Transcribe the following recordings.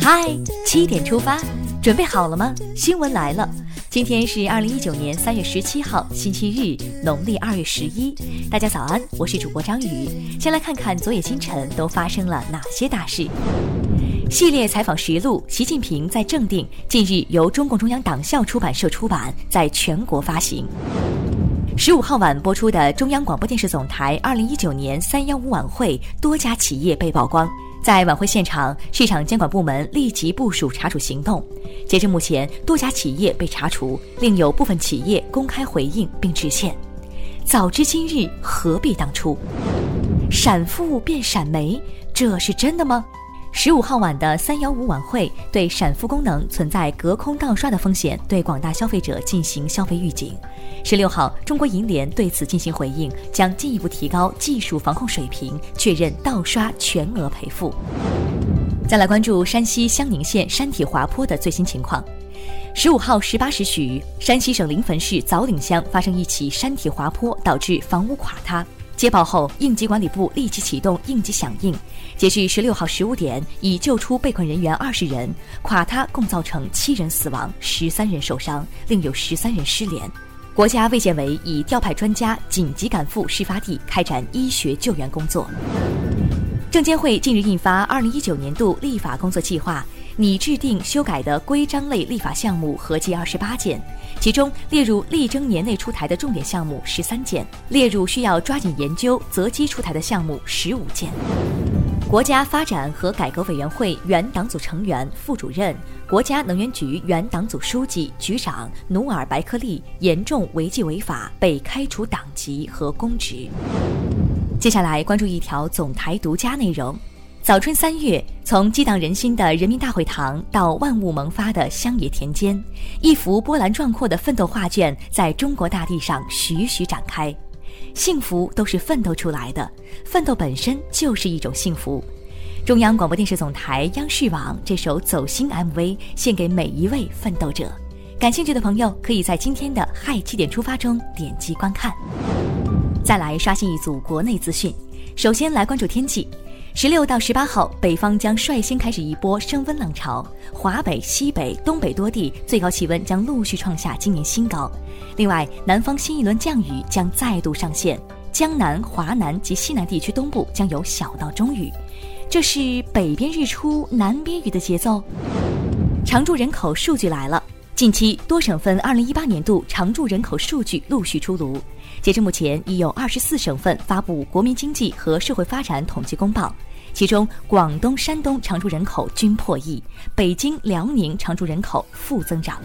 嗨，七点出发，准备好了吗？新闻来了，今天是二零一九年三月十七号，星期日，农历二月十一。大家早安，我是主播张宇。先来看看昨夜今晨都发生了哪些大事。系列采访实录：习近平在正定，近日由中共中央党校出版社出版，在全国发行。十五号晚播出的中央广播电视总台二零一九年三幺五晚会，多家企业被曝光。在晚会现场，市场监管部门立即部署查处行动。截至目前，多家企业被查处，另有部分企业公开回应并致歉。早知今日，何必当初？闪富变闪媒，这是真的吗？十五号晚的三幺五晚会对闪付功能存在隔空盗刷的风险，对广大消费者进行消费预警。十六号，中国银联对此进行回应，将进一步提高技术防控水平，确认盗刷全额赔付。再来关注山西襄宁县山体滑坡的最新情况。十五号十八时许，山西省临汾市枣岭乡发生一起山体滑坡，导致房屋垮塌。接报后，应急管理部立即启动应急响应。截至十六号十五点，已救出被困人员二十人，垮塌共造成七人死亡、十三人受伤，另有十三人失联。国家卫健委已调派专家紧急赶赴事发地，开展医学救援工作。证监会近日印发二零一九年度立法工作计划。拟制定修改的规章类立法项目合计二十八件，其中列入力争年内出台的重点项目十三件，列入需要抓紧研究择机出台的项目十五件。国家发展和改革委员会原党组成员、副主任、国家能源局原党组书记、局长努尔白克力严重违纪违法，被开除党籍和公职。接下来关注一条总台独家内容。早春三月，从激荡人心的人民大会堂到万物萌发的乡野田间，一幅波澜壮阔的奋斗画卷在中国大地上徐徐展开。幸福都是奋斗出来的，奋斗本身就是一种幸福。中央广播电视总台央视网这首走心 MV 献给每一位奋斗者。感兴趣的朋友可以在今天的嗨七点出发中点击观看。再来刷新一组国内资讯，首先来关注天气。十六到十八号，北方将率先开始一波升温浪潮，华北、西北、东北多地最高气温将陆续创下今年新高。另外，南方新一轮降雨将再度上线，江南、华南及西南地区东部将有小到中雨。这是北边日出南边雨的节奏。常住人口数据来了，近期多省份二零一八年度常住人口数据陆续出炉，截至目前，已有二十四省份发布国民经济和社会发展统计公报。其中，广东、山东常住人口均破亿，北京、辽宁常住人口负增长。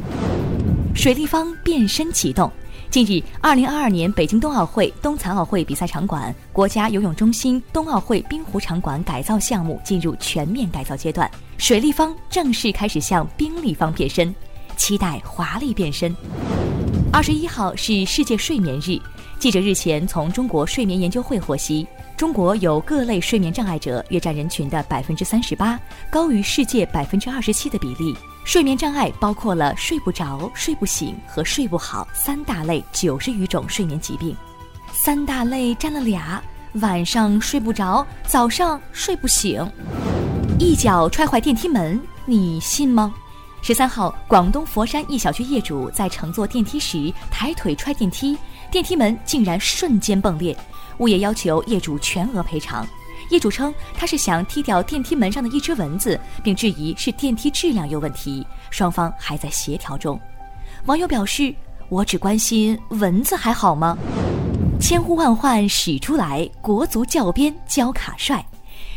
水立方变身启动。近日，二零二二年北京冬奥会冬残奥会比赛场馆、国家游泳中心冬奥会冰壶场馆改造项目进入全面改造阶段，水立方正式开始向冰立方变身，期待华丽变身。二十一号是世界睡眠日，记者日前从中国睡眠研究会获悉。中国有各类睡眠障碍者约占人群的百分之三十八，高于世界百分之二十七的比例。睡眠障碍包括了睡不着、睡不醒和睡不好三大类九十余种睡眠疾病。三大类占了俩，晚上睡不着，早上睡不醒，一脚踹坏电梯门，你信吗？十三号，广东佛山一小区业主在乘坐电梯时抬腿踹电梯，电梯门竟然瞬间崩裂。物业要求业主全额赔偿。业主称他是想踢掉电梯门上的一只蚊子，并质疑是电梯质量有问题。双方还在协调中。网友表示：“我只关心蚊子还好吗？”千呼万唤始出来，国足教鞭教卡帅。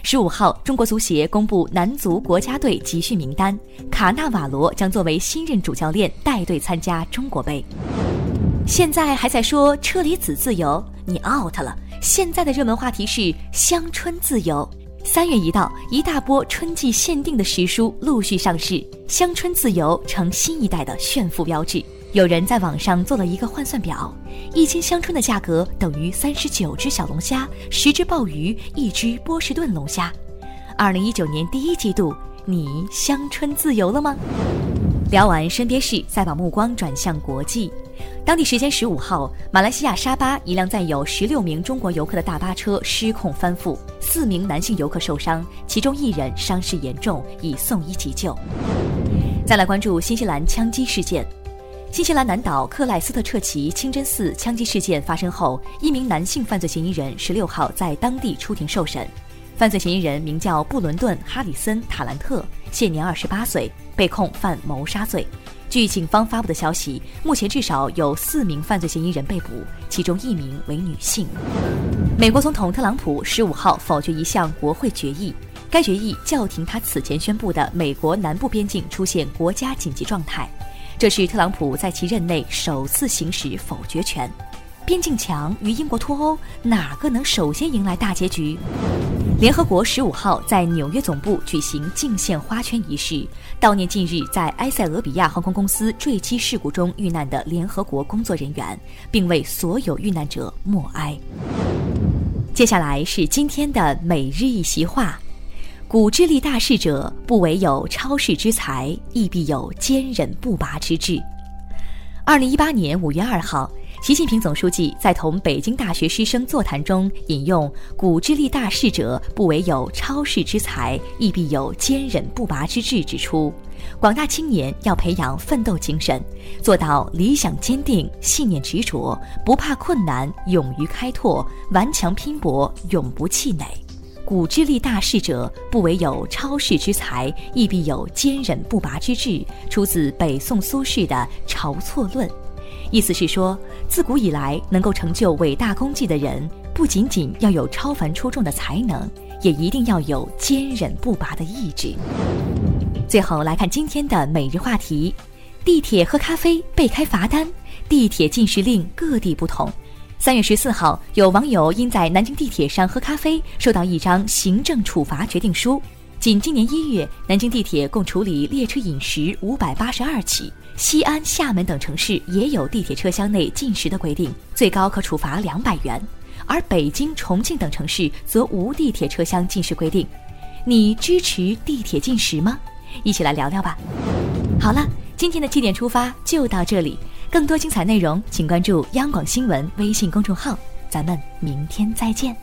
十五号，中国足协公布男足国家队集训名单，卡纳瓦罗将作为新任主教练带队参加中国杯。现在还在说车厘子自由，你 out 了。现在的热门话题是香椿自由。三月一到，一大波春季限定的时蔬陆续上市，香椿自由成新一代的炫富标志。有人在网上做了一个换算表，一斤香椿的价格等于三十九只小龙虾、十只鲍鱼、一只波士顿龙虾。二零一九年第一季度，你香椿自由了吗？聊完身边事，再把目光转向国际。当地时间十五号，马来西亚沙巴一辆载有十六名中国游客的大巴车失控翻覆，四名男性游客受伤，其中一人伤势严重，已送医急救。再来关注新西兰枪击事件。新西兰南岛克莱斯特彻奇清真寺枪击事件发生后，一名男性犯罪嫌疑人十六号在当地出庭受审。犯罪嫌疑人名叫布伦顿·哈里森·塔兰特，现年二十八岁，被控犯谋杀罪。据警方发布的消息，目前至少有四名犯罪嫌疑人被捕，其中一名为女性。美国总统特朗普十五号否决一项国会决议，该决议叫停他此前宣布的美国南部边境出现国家紧急状态。这是特朗普在其任内首次行使否决权。边境墙与英国脱欧，哪个能首先迎来大结局？联合国十五号在纽约总部举行敬献花圈仪式，悼念近日在埃塞俄比亚航空公司坠机事故中遇难的联合国工作人员，并为所有遇难者默哀。接下来是今天的每日一席话：古之立大事者，不惟有超世之才，亦必有坚忍不拔之志。二零一八年五月二号。习近平总书记在同北京大学师生座谈中引用“古之立大事者，不惟有超世之才，亦必有坚忍不拔之志”，指出，广大青年要培养奋斗精神，做到理想坚定、信念执着、不怕困难、勇于开拓、顽强拼搏、永不气馁。古之立大事者，不惟有超世之才，亦必有坚忍不拔之志，出自北宋苏轼的《晁错论》。意思是说，自古以来能够成就伟大功绩的人，不仅仅要有超凡出众的才能，也一定要有坚忍不拔的意志。最后来看今天的每日话题：地铁喝咖啡被开罚单，地铁禁食令各地不同。三月十四号，有网友因在南京地铁上喝咖啡，收到一张行政处罚决定书。仅今年一月，南京地铁共处理列车饮食五百八十二起。西安、厦门等城市也有地铁车厢内禁食的规定，最高可处罚两百元；而北京、重庆等城市则无地铁车厢禁食规定。你支持地铁禁食吗？一起来聊聊吧。好了，今天的七点出发就到这里，更多精彩内容请关注央广新闻微信公众号，咱们明天再见。